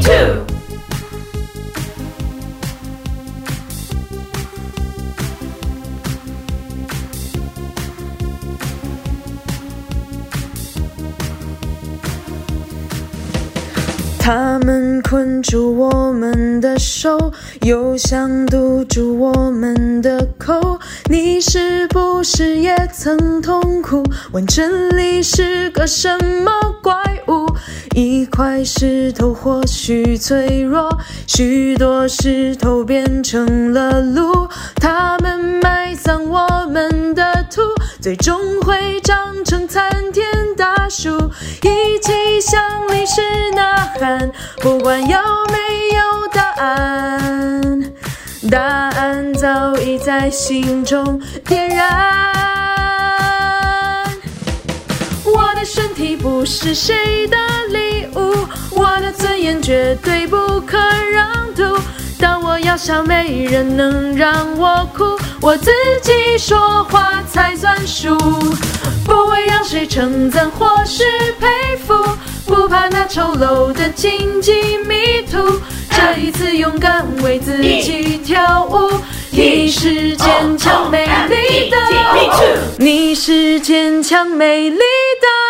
two 他们困住我们的手，又想堵住我们的口，你是不是也曾痛苦，问这里是个什么？一块石头或许脆弱，许多石头变成了路。他们埋葬我们的土，最终会长成参天大树。一起向历史呐喊，不管有没有答案，答案早已在心中点燃。体不是谁的礼物，我的尊严绝对不可让渡。当我要笑，没人能让我哭，我自己说话才算数。不会让谁称赞或是佩服，不怕那丑陋的荆棘迷途。这一次勇敢为自己跳舞，你是坚强美丽的，你是坚强美丽的。